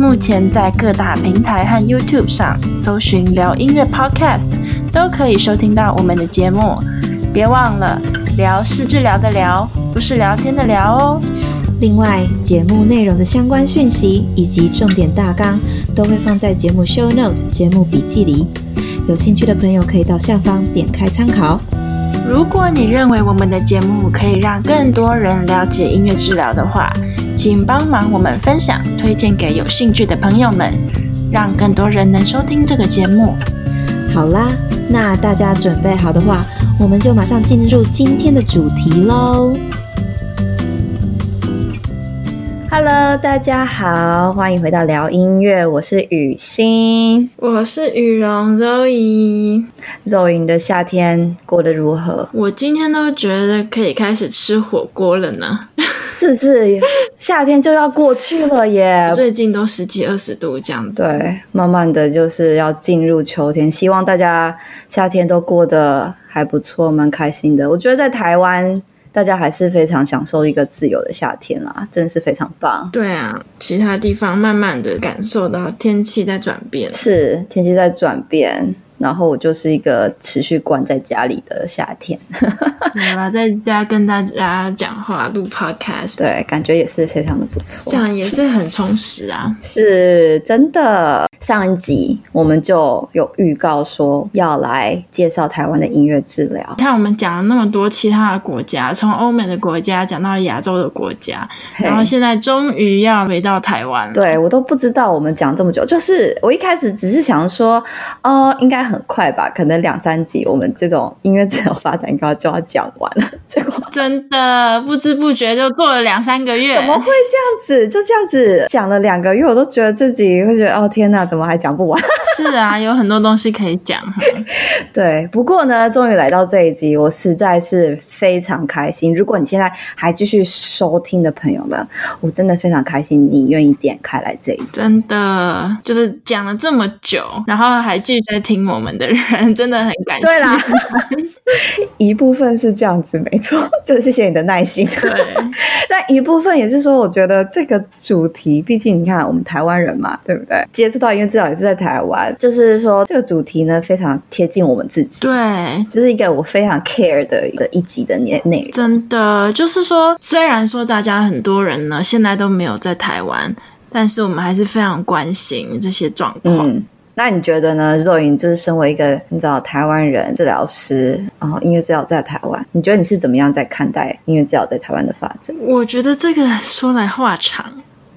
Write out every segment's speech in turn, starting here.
目前在各大平台和 YouTube 上搜寻“聊音乐 Podcast”，都可以收听到我们的节目。别忘了，聊是治疗的聊，不是聊天的聊哦。另外，节目内容的相关讯息以及重点大纲都会放在节目 Show Note 节目笔记里，有兴趣的朋友可以到下方点开参考。如果你认为我们的节目可以让更多人了解音乐治疗的话，请帮忙我们分享、推荐给有兴趣的朋友们，让更多人能收听这个节目。好啦，那大家准备好的话，我们就马上进入今天的主题喽。Hello，大家好，欢迎回到聊音乐，我是雨欣，我是雨蓉 Zoe。Zoe，你的夏天过得如何？我今天都觉得可以开始吃火锅了呢，是不是？夏天就要过去了耶，最近都十几二十度这样子。对，慢慢的就是要进入秋天，希望大家夏天都过得还不错，蛮开心的。我觉得在台湾。大家还是非常享受一个自由的夏天啦，真的是非常棒。对啊，其他地方慢慢的感受到天气在转变，是天气在转变。然后我就是一个持续关在家里的夏天，对啦，在家跟大家讲话录 podcast，对，感觉也是非常的不错，这样也是很充实啊，是真的。上一集我们就有预告说要来介绍台湾的音乐治疗，你看我们讲了那么多其他的国家，从欧美的国家讲到亚洲的国家，然后现在终于要回到台湾，对，我都不知道我们讲这么久，就是我一开始只是想说，哦，应该。很快吧，可能两三集，我们这种音乐治疗发展应该就要讲完了。结果真的不知不觉就做了两三个月，怎么会这样子？就这样子讲了两个月，我都觉得自己会觉得哦天哪，怎么还讲不完？是啊，有很多东西可以讲。对，不过呢，终于来到这一集，我实在是非常开心。如果你现在还继续收听的朋友们，我真的非常开心，你愿意点开来这一集。真的就是讲了这么久，然后还继续在听我。我们的人 真的很感谢。对啦，一部分是这样子，没错，就是谢谢你的耐心。对，但一部分也是说，我觉得这个主题，毕竟你看，我们台湾人嘛，对不对？接触到音乐至少也是在台湾，就是说这个主题呢，非常贴近我们自己。对，就是一个我非常 care 的的一集的内内容。真的，就是说，虽然说大家很多人呢，现在都没有在台湾，但是我们还是非常关心这些状况。嗯那你觉得呢？若隐就是身为一个你知道台湾人治疗师，然后音乐治疗在台湾，你觉得你是怎么样在看待音乐治疗在台湾的发展？我觉得这个说来话长，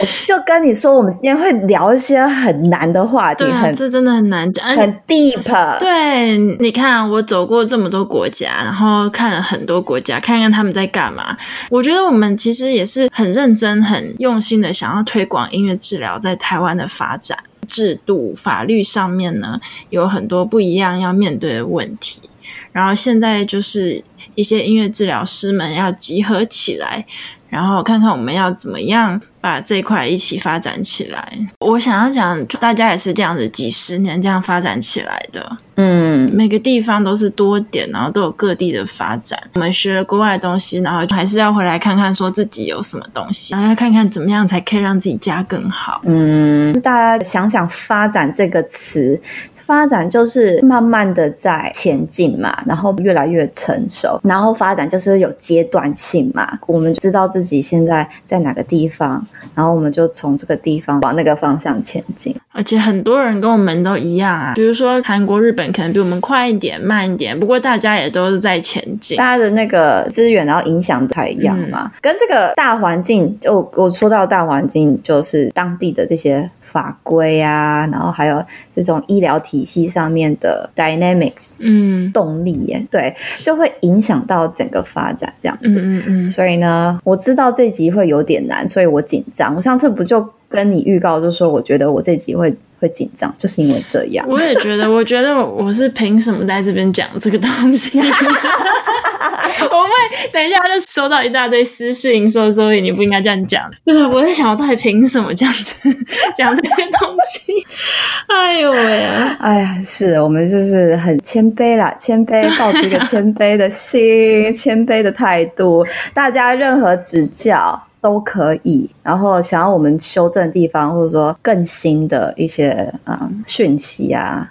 我就跟你说，我们今天会聊一些很难的话题，啊、很这真的很难讲，很 deep。对，你看我走过这么多国家，然后看了很多国家，看看他们在干嘛。我觉得我们其实也是很认真、很用心的，想要推广音乐治疗在台湾的发展。制度、法律上面呢，有很多不一样要面对的问题，然后现在就是一些音乐治疗师们要集合起来，然后看看我们要怎么样把这块一起发展起来。我想要讲，大家也是这样子，几十年这样发展起来的。嗯，每个地方都是多点，然后都有各地的发展。我们学了国外的东西，然后还是要回来看看，说自己有什么东西，然后要看看怎么样才可以让自己家更好。嗯，大家想想“发展”这个词。发展就是慢慢的在前进嘛，然后越来越成熟，然后发展就是有阶段性嘛。我们知道自己现在在哪个地方，然后我们就从这个地方往那个方向前进。而且很多人跟我们都一样啊，比如说韩国、日本可能比我们快一点、慢一点，不过大家也都是在前进。大家的那个资源然后影响不太一样嘛，嗯、跟这个大环境，就我说到大环境，就是当地的这些。法规啊，然后还有这种医疗体系上面的 dynamics，嗯，动力耶，对，就会影响到整个发展这样子。嗯嗯嗯。所以呢，我知道这集会有点难，所以我紧张。我上次不就跟你预告，就说我觉得我这集会会紧张，就是因为这样。我也觉得，我觉得我是凭什么在这边讲这个东西？我会等一下就收到一大堆私信，说说你不应该这样讲。对，我在想，我到底凭什么这样子 讲这些东西？哎呦喂！哎呀，是我们就是很谦卑啦，谦卑，抱着一个谦卑的心，谦卑的态度。大家任何指教。都可以，然后想要我们修正的地方，或者说更新的一些嗯讯息啊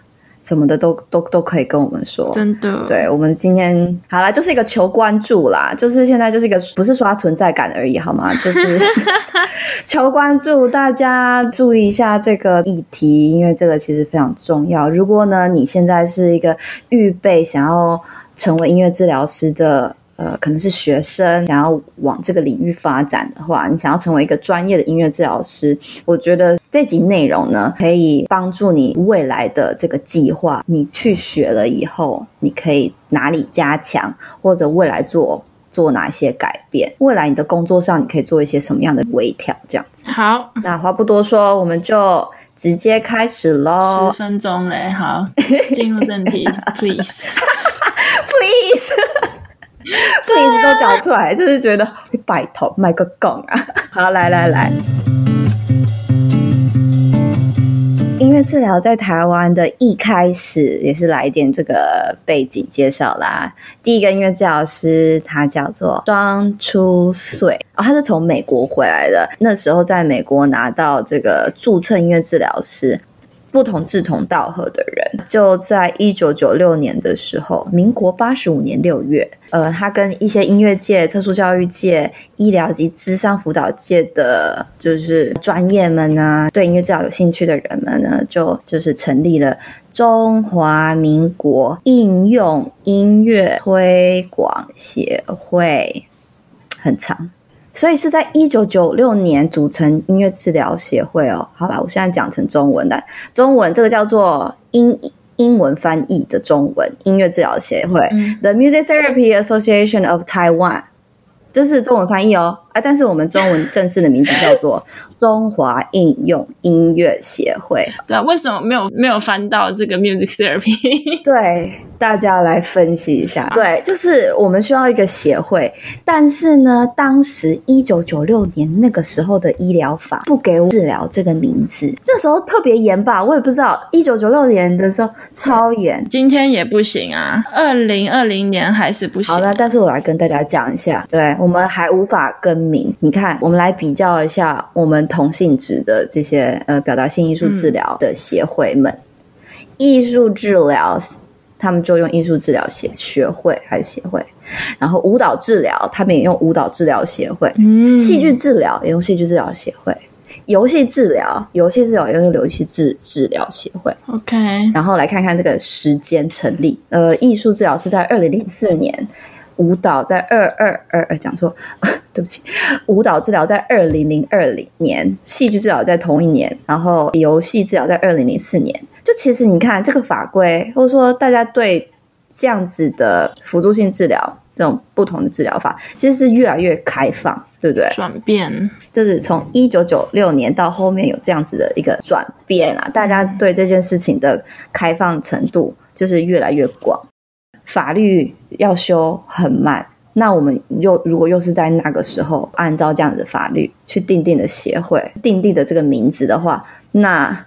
什么的，都都都可以跟我们说。真的，对，我们今天好啦，就是一个求关注啦，就是现在就是一个不是刷存在感而已，好吗？就是 求关注，大家注意一下这个议题，因为这个其实非常重要。如果呢，你现在是一个预备想要成为音乐治疗师的。呃，可能是学生想要往这个领域发展的话，你想要成为一个专业的音乐治疗师，我觉得这集内容呢，可以帮助你未来的这个计划。你去学了以后，你可以哪里加强，或者未来做做哪些改变？未来你的工作上，你可以做一些什么样的微调？这样子。好，那话不多说，我们就直接开始喽。十分钟嘞，好，进入正题，please，please。Please. 对，一直都讲出来，就是觉得拜托卖个梗啊！好，来来来，音乐治疗在台湾的一开始也是来一点这个背景介绍啦。第一个音乐治疗师他叫做庄初穗，哦，他是从美国回来的，那时候在美国拿到这个注册音乐治疗师。不同志同道合的人，就在一九九六年的时候，民国八十五年六月，呃，他跟一些音乐界、特殊教育界、医疗及智商辅导界的，就是专业们呢，对音乐治疗有兴趣的人们呢，就就是成立了中华民国应用音乐推广协会，很长。所以是在一九九六年组成音乐治疗协会哦。好了，我现在讲成中文的，中文这个叫做英英文翻译的中文音乐治疗协会，嗯，The Music Therapy Association of Taiwan，这是中文翻译哦。啊，但是我们中文正式的名字叫做 中华应用音乐协会。对啊，为什么没有没有翻到这个 Music Therapy？对。大家来分析一下，对，就是我们需要一个协会，但是呢，当时一九九六年那个时候的医疗法不给我治疗这个名字，那时候特别严吧，我也不知道，一九九六年的时候超严，今天也不行啊，二零二零年还是不行。好了，但是我来跟大家讲一下，对，我们还无法更名，你看，我们来比较一下我们同性质的这些呃表达性艺术治疗的协会们，艺术治疗。他们就用艺术治疗协学会还是协会，然后舞蹈治疗，他们也用舞蹈治疗协会，嗯，戏剧治疗也用戏剧治疗协会，游戏治疗，游戏治疗也用游戏治治疗协会，OK。然后来看看这个时间成立，呃，艺术治疗是在二零零四年，舞蹈在二二二二，讲错，对不起，舞蹈治疗在二零零二零年，戏剧治疗在同一年，然后游戏治疗在二零零四年。就其实你看这个法规，或者说大家对这样子的辅助性治疗这种不同的治疗法，其实是越来越开放，对不对？转变就是从一九九六年到后面有这样子的一个转变啊，大家对这件事情的开放程度就是越来越广。法律要修很慢，那我们又如果又是在那个时候按照这样子的法律去定定的协会定定的这个名字的话，那。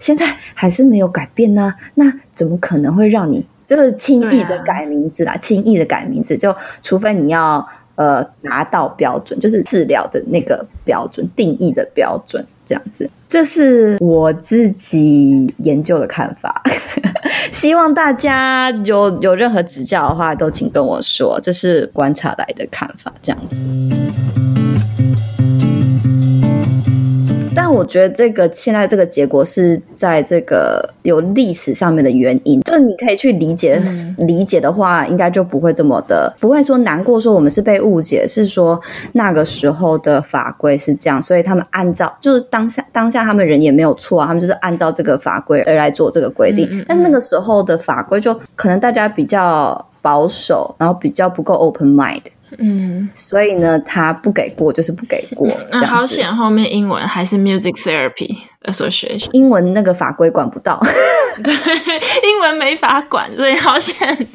现在还是没有改变呢，那怎么可能会让你就是轻易的改名字啦？轻易的改名字，就除非你要呃达到标准，就是治疗的那个标准定义的标准，这样子。这是我自己研究的看法，希望大家有有任何指教的话，都请跟我说。这是观察来的看法，这样子。我觉得这个现在这个结果是在这个有历史上面的原因，就是你可以去理解、嗯、理解的话，应该就不会这么的，不会说难过，说我们是被误解，是说那个时候的法规是这样，所以他们按照就是当下当下他们人也没有错啊，他们就是按照这个法规而来做这个规定，嗯嗯嗯，但是那个时候的法规就可能大家比较保守，然后比较不够 open mind。嗯，所以呢，他不给过就是不给过。那、嗯、好险，后面英文还是 Music Therapy Association，英文那个法规管不到，对，英文没法管，所以好险，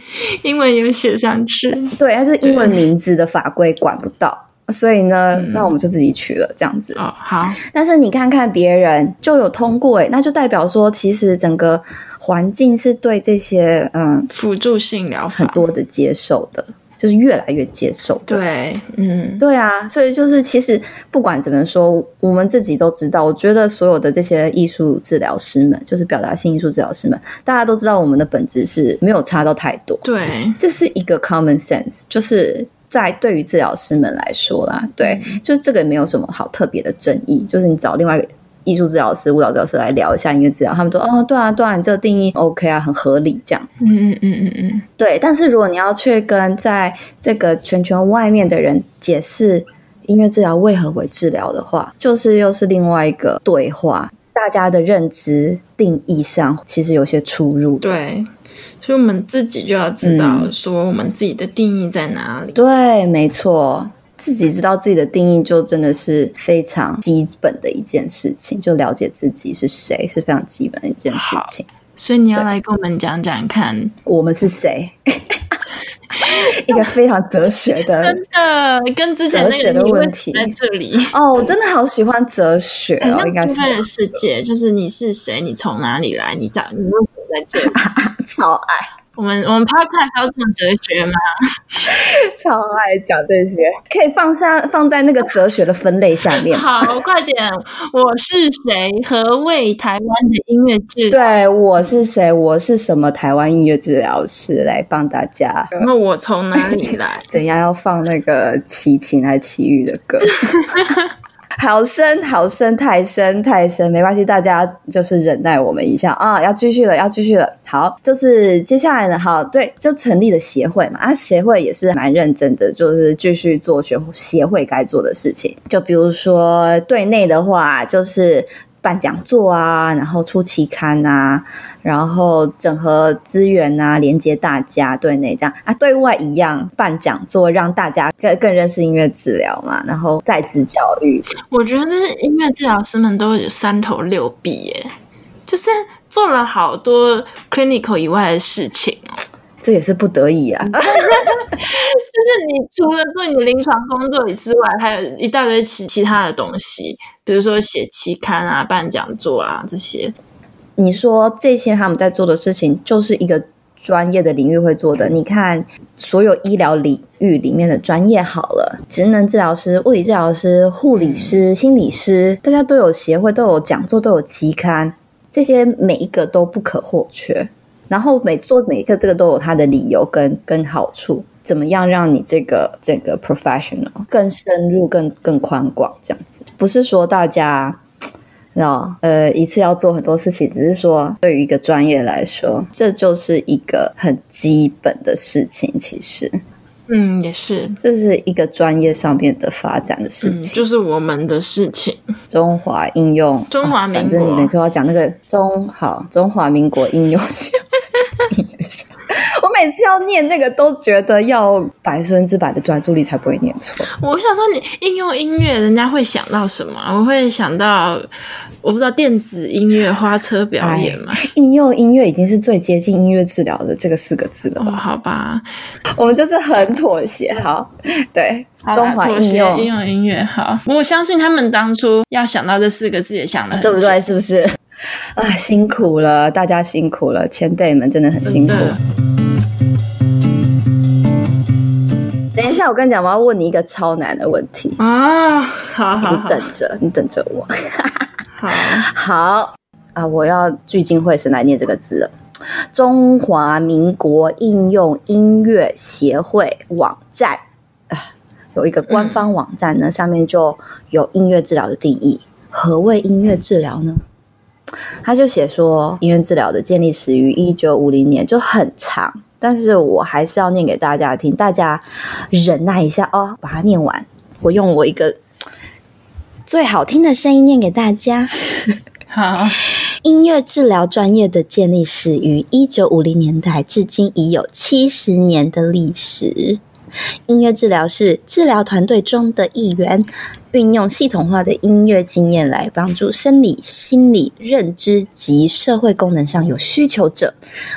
英文有写上去。对，它是英文名字的法规管不到。所以呢，嗯、那我们就自己取了这样子。哦，好。但是你看看别人就有通过诶，那就代表说，其实整个环境是对这些嗯辅助性疗法很多的接受的，就是越来越接受的。对，嗯，对啊。所以就是其实不管怎么说，我们自己都知道。我觉得所有的这些艺术治疗师们，就是表达性艺术治疗师们，大家都知道我们的本质是没有差到太多。对，这是一个 common sense，就是。在对于治疗师们来说啦，对，嗯、就是这个也没有什么好特别的争议。就是你找另外一个艺术治疗师、舞蹈治疗师来聊一下音乐治疗，他们说：“哦，对啊，对啊，你这个定义 OK 啊，很合理。”这样，嗯嗯嗯嗯嗯，对。但是如果你要去跟在这个圈圈外面的人解释音乐治疗为何为治疗的话，就是又是另外一个对话，大家的认知定义上其实有些出入。对。所以我们自己就要知道，说我们自己的定义在哪里。嗯、对，没错，自己知道自己的定义，就真的是非常基本的一件事情。就了解自己是谁，是非常基本的一件事情。所以你要来跟我们讲讲看，我们是谁？一个非常哲学的，真的跟之前那个哲学的问题在这里哦，我真的好喜欢哲学哦，应该是这个世界，就是你是谁？你从哪里来？你在你为什么在这里？超爱。我们我们 podcast 要这么哲学吗？超爱讲这些，可以放下放在那个哲学的分类下面。好，快点！我是谁？何谓台湾的音乐治疗？对，我是谁？我是什么台湾音乐治疗师？来帮大家。那我从哪里来？怎样要放那个齐秦还是齐豫的歌？好深，好深，太深，太深，没关系，大家就是忍耐我们一下啊！要继续了，要继续了。好，就是接下来呢，好，对，就成立了协会嘛，啊，协会也是蛮认真的，就是继续做协协会该做的事情。就比如说对内的话，就是。办讲座啊，然后出期刊啊，然后整合资源啊，连接大家对内这样啊，对外一样办讲座，让大家更更认识音乐治疗嘛，然后在职教育。我觉得音乐治疗师们都有三头六臂耶，就是做了好多 clinical 以外的事情哦。这也是不得已啊，就是你除了做你的临床工作之外，还有一大堆其其他的东西，比如说写期刊啊、办讲座啊这些。你说这些他们在做的事情，就是一个专业的领域会做的。你看，所有医疗领域里面的专业好了，职能治疗师、物理治疗师、护理师、心理师，大家都有协会，都有讲座，都有期刊，这些每一个都不可或缺。然后每做每一个这个都有它的理由跟跟好处，怎么样让你这个这个 professional 更深入、更更宽广这样子？不是说大家，知道呃一次要做很多事情，只是说对于一个专业来说，这就是一个很基本的事情。其实。嗯，也是，这是一个专业上面的发展的事情，嗯、就是我们的事情。中华应用，中华民国，反正你每次要讲那个中好，中华民国应用学，我每次要念那个都觉得要百分之百的专注力才不会念错。我想说，你应用音乐，人家会想到什么？我会想到。我不知道电子音乐花车表演嘛？应用音乐已经是最接近音乐治疗的这个四个字了吧？哦，好吧，我们就是很妥协。好，对，中华应用应用音乐。好，我相信他们当初要想到这四个字也想得很对不对？是不是？啊，辛苦了，大家辛苦了，前辈们真的很辛苦。等一下，我跟你讲，我要问你一个超难的问题啊！好好好，你等着，你等着我。好 好啊！我要聚精会神来念这个字了。中华民国应用音乐协会网站啊，有一个官方网站呢，嗯、上面就有音乐治疗的定义。何谓音乐治疗呢？他就写说，音乐治疗的建立始于一九五零年，就很长，但是我还是要念给大家听，大家忍耐一下哦，把它念完。我用我一个。最好听的声音念给大家。好，音乐治疗专业的建立始于一九五零年代，至今已有七十年的历史。音乐治疗是治疗团队中的一员，运用系统化的音乐经验来帮助生理、心理、认知及社会功能上有需求者。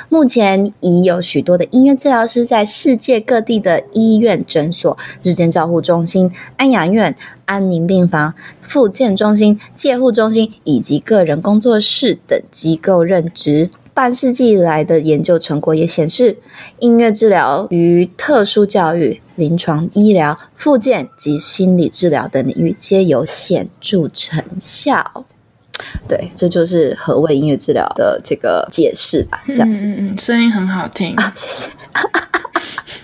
目前已有许多的音乐治疗师在世界各地的医院、诊所、日间照护中心、安养院、安宁病房、复健中心、介护中心以及个人工作室等机构任职。半世纪以来的研究成果也显示，音乐治疗与特殊教育、临床医疗、复健及心理治疗等领域皆有显著成效。对，这就是何谓音乐治疗的这个解释吧。这样子，嗯嗯，声音很好听啊，谢谢。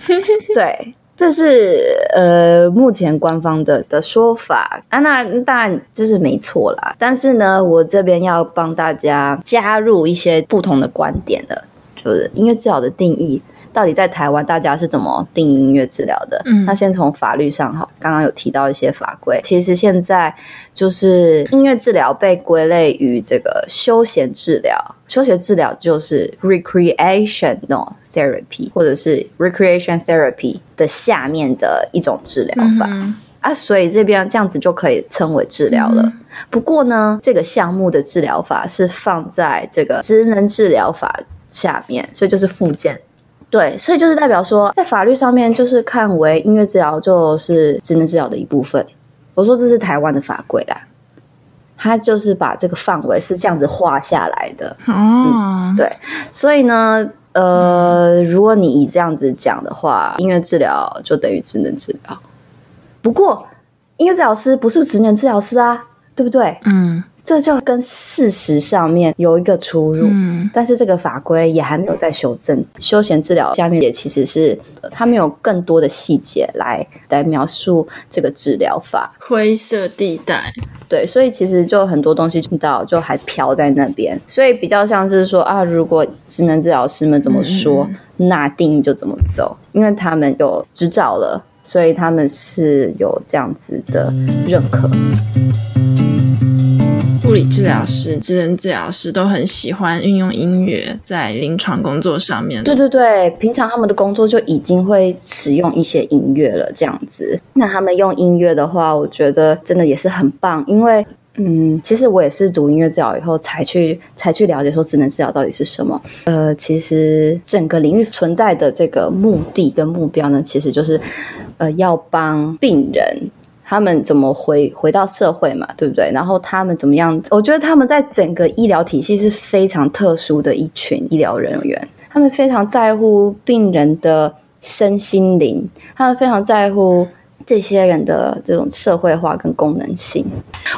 对。这是呃目前官方的的说法啊，那当然就是没错啦。但是呢，我这边要帮大家加入一些不同的观点了，就是音乐治疗的定义到底在台湾大家是怎么定义音乐治疗的？嗯，那先从法律上哈，刚刚有提到一些法规，其实现在就是音乐治疗被归类于这个休闲治疗，休闲治疗就是 recreational。Therapy 或者是 recreation therapy 的下面的一种治疗法、嗯、啊，所以这边这样子就可以称为治疗了。嗯、不过呢，这个项目的治疗法是放在这个职能治疗法下面，所以就是附件。对，所以就是代表说，在法律上面就是看为音乐治疗就是职能治疗的一部分。我说这是台湾的法规啦，他就是把这个范围是这样子画下来的。哦、嗯，对，所以呢。呃，如果你以这样子讲的话，音乐治疗就等于职能治疗。不过，音乐治疗师不是职能治疗师啊，对不对？嗯。这就跟事实上面有一个出入，嗯，但是这个法规也还没有在修正。休闲治疗下面也其实是它没有更多的细节来来描述这个治疗法，灰色地带。对，所以其实就很多东西听到就还飘在那边，所以比较像是说啊，如果职能治疗师们怎么说，嗯，那定义就怎么走，因为他们有执照了，所以他们是有这样子的认可。物理治疗师、职能治疗师都很喜欢运用音乐在临床工作上面。对对对，平常他们的工作就已经会使用一些音乐了，这样子。那他们用音乐的话，我觉得真的也是很棒。因为，嗯，其实我也是读音乐治疗以后才去才去了解说职能治疗到底是什么。呃，其实整个领域存在的这个目的跟目标呢，其实就是呃要帮病人。他们怎么回回到社会嘛，对不对？然后他们怎么样？我觉得他们在整个医疗体系是非常特殊的一群医疗人员，他们非常在乎病人的身心灵，他们非常在乎这些人的这种社会化跟功能性。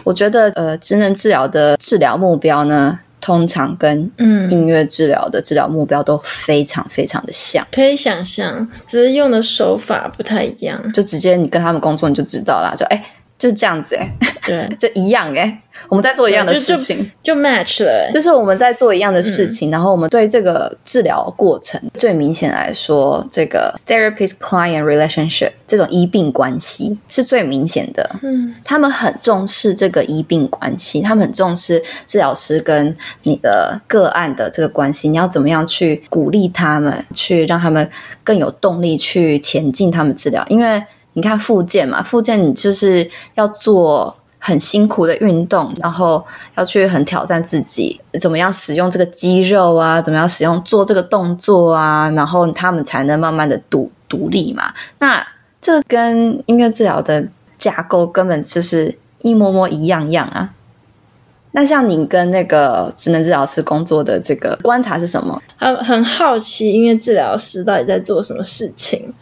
我觉得，呃，职能治疗的治疗目标呢，通常跟音乐治疗的治疗目标都非常非常的像，可以想象，只是用的手法不太一样。就直接你跟他们工作，你就知道了。就哎、欸，就是这样子哎、欸，对，这一样哎、欸。我们在做一样的事情，就，就，就 match 了、欸。就是我们在做一样的事情，嗯、然后我们对这个治疗过程最明显来说，这个 therapist-client relationship 这种医病关系是最明显的。嗯，他们很重视这个医病关系，他们很重视治疗师跟你的个案的这个关系。你要怎么样去鼓励他们，去让他们更有动力去前进他们治疗？因为你看复健嘛，复健你就是要做。很辛苦的运动，然后要去很挑战自己，怎么样使用这个肌肉啊？怎么样使用做这个动作啊？然后他们才能慢慢的独独立嘛。那这跟音乐治疗的架构根本就是一模模一样样啊。那像你跟那个职能治疗师工作的这个观察是什么？很很好奇音乐治疗师到底在做什么事情，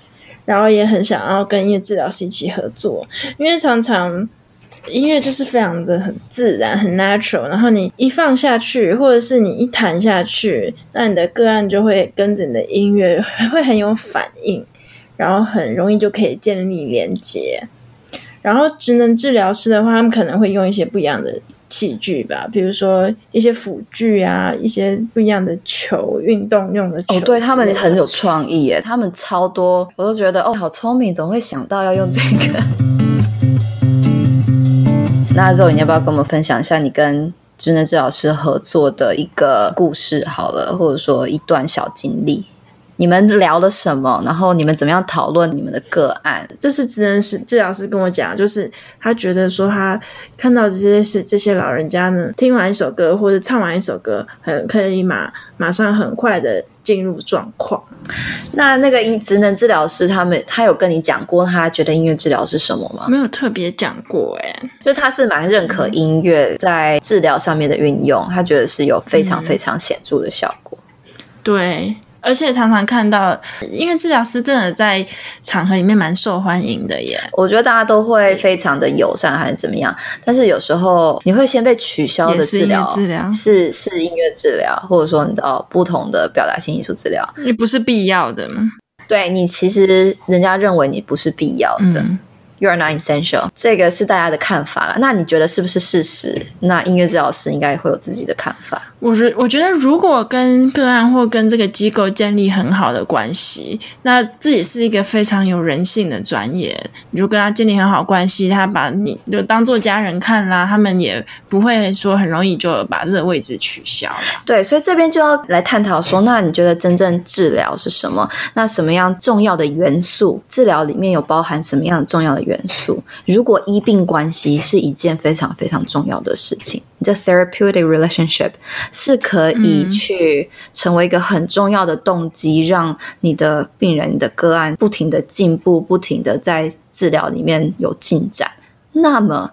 然后也很想要跟音乐治疗师一起合作，因为常常。音乐就是非常的很自然，很 natural，然后你一放下去，或者是你一弹下去，那你的个案就会跟着你的音乐会很有反应，然后很容易就可以建立连接。然后职能治疗师的话，他们可能会用一些不一样的器具吧，比如说一些辅具啊，一些不一样的球，运动用的球。哦，对，他们很有创意耶，他们超多，我都觉得哦，好聪明，总会想到要用这个。那之后你要不要跟我们分享一下你跟智能治疗师合作的一个故事好了，或者说一段小经历？你们聊了什么？然后你们怎么样讨论你们的个案？这是职能师治疗师跟我讲，就是他觉得说他看到这些是这些老人家呢，听完一首歌或者唱完一首歌，很可以马马上很快的进入状况。那那个音职能治疗师他们他有跟你讲过他觉得音乐治疗是什么吗？没有特别讲过哎、欸，就他是蛮认可音乐在治疗上面的运用，他觉得是有非常非常显著的效果。嗯、对。而且常常看到，音乐治疗师真的在场合里面蛮受欢迎的耶。我觉得大家都会非常的友善，还是怎么样？但是有时候你会先被取消的治疗，治疗是是音乐治疗，或者说你知道不同的表达性艺术治疗，你不是必要的吗？对，你其实人家认为你不是必要的。嗯 You are not essential，这个是大家的看法了。那你觉得是不是事实？那音乐治疗师应该会有自己的看法。我觉我觉得，如果跟个案或跟这个机构建立很好的关系，那自己是一个非常有人性的专业。你就跟他建立很好关系，他把你就当做家人看啦，他们也不会说很容易就把这个位置取消了。对，所以这边就要来探讨说，那你觉得真正治疗是什么？那什么样重要的元素？治疗里面有包含什么样重要的元素？元素，如果医病关系是一件非常非常重要的事情，你的 therapeutic relationship 是可以去成为一个很重要的动机，让你的病人、你的个案不停的进步，不停的在治疗里面有进展。那么，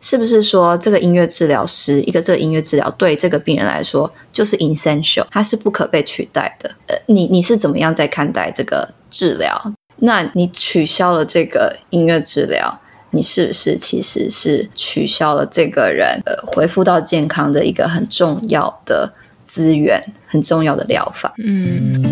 是不是说这个音乐治疗师，一个这个音乐治疗对这个病人来说就是 essential，它是不可被取代的？呃，你你是怎么样在看待这个治疗？那你取消了这个音乐治疗，你是不是其实是取消了这个人呃恢复到健康的一个很重要的资源，很重要的疗法？嗯，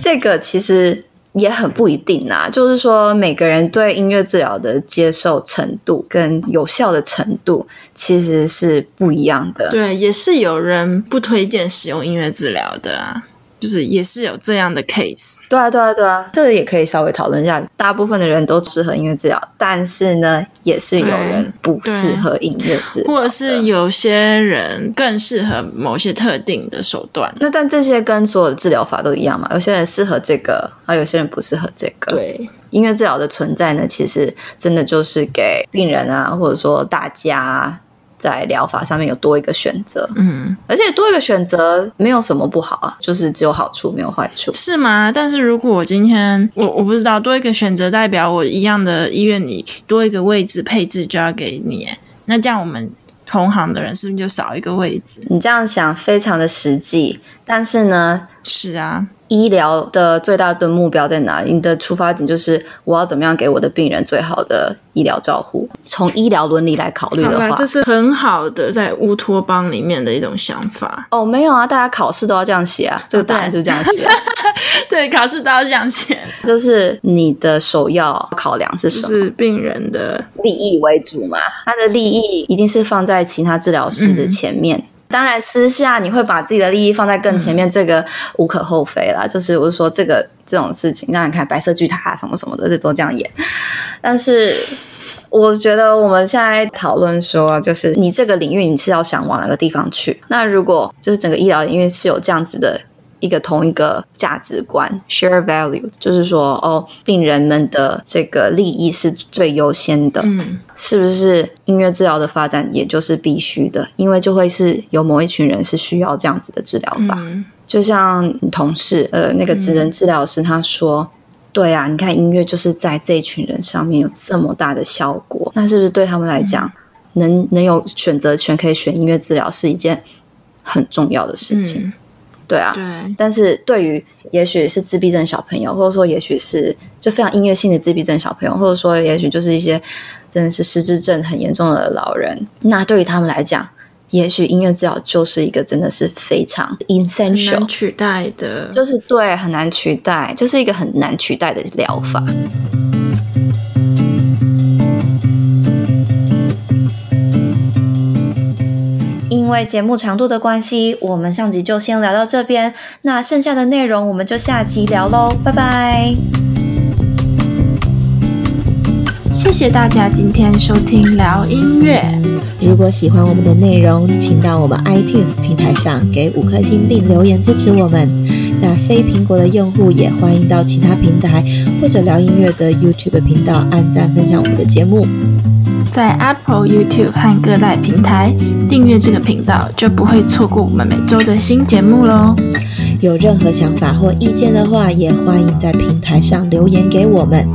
这个其实也很不一定啊，就是说每个人对音乐治疗的接受程度跟有效的程度其实是不一样的。对，也是有人不推荐使用音乐治疗的啊。就是也是有这样的 case，对啊，对啊，对啊，这个也可以稍微讨论一下。大部分的人都适合音乐治疗，但是呢，也是有人不适合音乐治疗，或者是有些人更适合某些特定的手段。那但这些跟所有的治疗法都一样嘛？有些人适合这个，而有些人不适合这个。对，音乐治疗的存在呢，其实真的就是给病人啊，或者说大家。在疗法上面有多一个选择，嗯，而且多一个选择没有什么不好啊，就是只有好处没有坏处，是吗？但是如果我今天我我不知道多一个选择代表我一样的医院里多一个位置配置就要给你，那这样我们同行的人是不是就少一个位置？你这样想非常的实际，但是呢，是啊。医疗的最大的目标在哪里？你的出发点就是我要怎么样给我的病人最好的医疗照护。从医疗伦理来考虑的话，这是很好的在乌托邦里面的一种想法。哦，没有啊，大家考试都要这样写啊，这个答案就是这样写啊。对，考试都要这样写。就是你的首要考量是什么？是病人的利益为主嘛？他的利益一定是放在其他治疗师的前面。嗯当然，私下你会把自己的利益放在更前面，这个无可厚非啦。就是我是说，这个这种事情，那你看白色巨塔什么什么的，这都这样演。但是，我觉得我们现在讨论说，就是你这个领域你是要想往哪个地方去？那如果就是整个医疗领域是有这样子的。一个同一个价值观，share value，就是说，哦，病人们的这个利益是最优先的，嗯，是不是？音乐治疗的发展也就是必须的，因为就会是有某一群人是需要这样子的治疗法。嗯，就像同事，呃，那个职能治疗师他说，嗯，对啊，你看音乐就是在这一群人上面有这么大的效果，那是不是对他们来讲，嗯，能能有选择权可以选音乐治疗是一件很重要的事情。嗯对啊，对，但是对于也许是自闭症小朋友，或者说也许是就非常音乐性的自闭症小朋友，或者说也许就是一些真的是失智症很严重的老人，那对于他们来讲，也许音乐治疗就是一个真的是非常 essential 取代的，就是对，很难取代，就是一个很难取代的疗法。因为节目长度的关系，我们上集就先聊到这边。那剩下的内容我们就下集聊喽，拜拜。谢谢大家今天收听聊音乐。如果喜欢我们的内容，请到我们 iTunes 平台上给五颗星并留言支持我们。那非苹果的用户也欢迎到其他平台或者聊音乐的 YouTube 频道按赞分享我们的节目。在 Apple、YouTube 和各大平台订阅这个频道，就不会错过我们每周的新节目喽。有任何想法或意见的话，也欢迎在平台上留言给我们。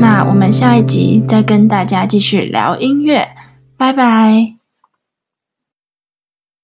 那我们下一集再跟大家继续聊音乐，拜拜。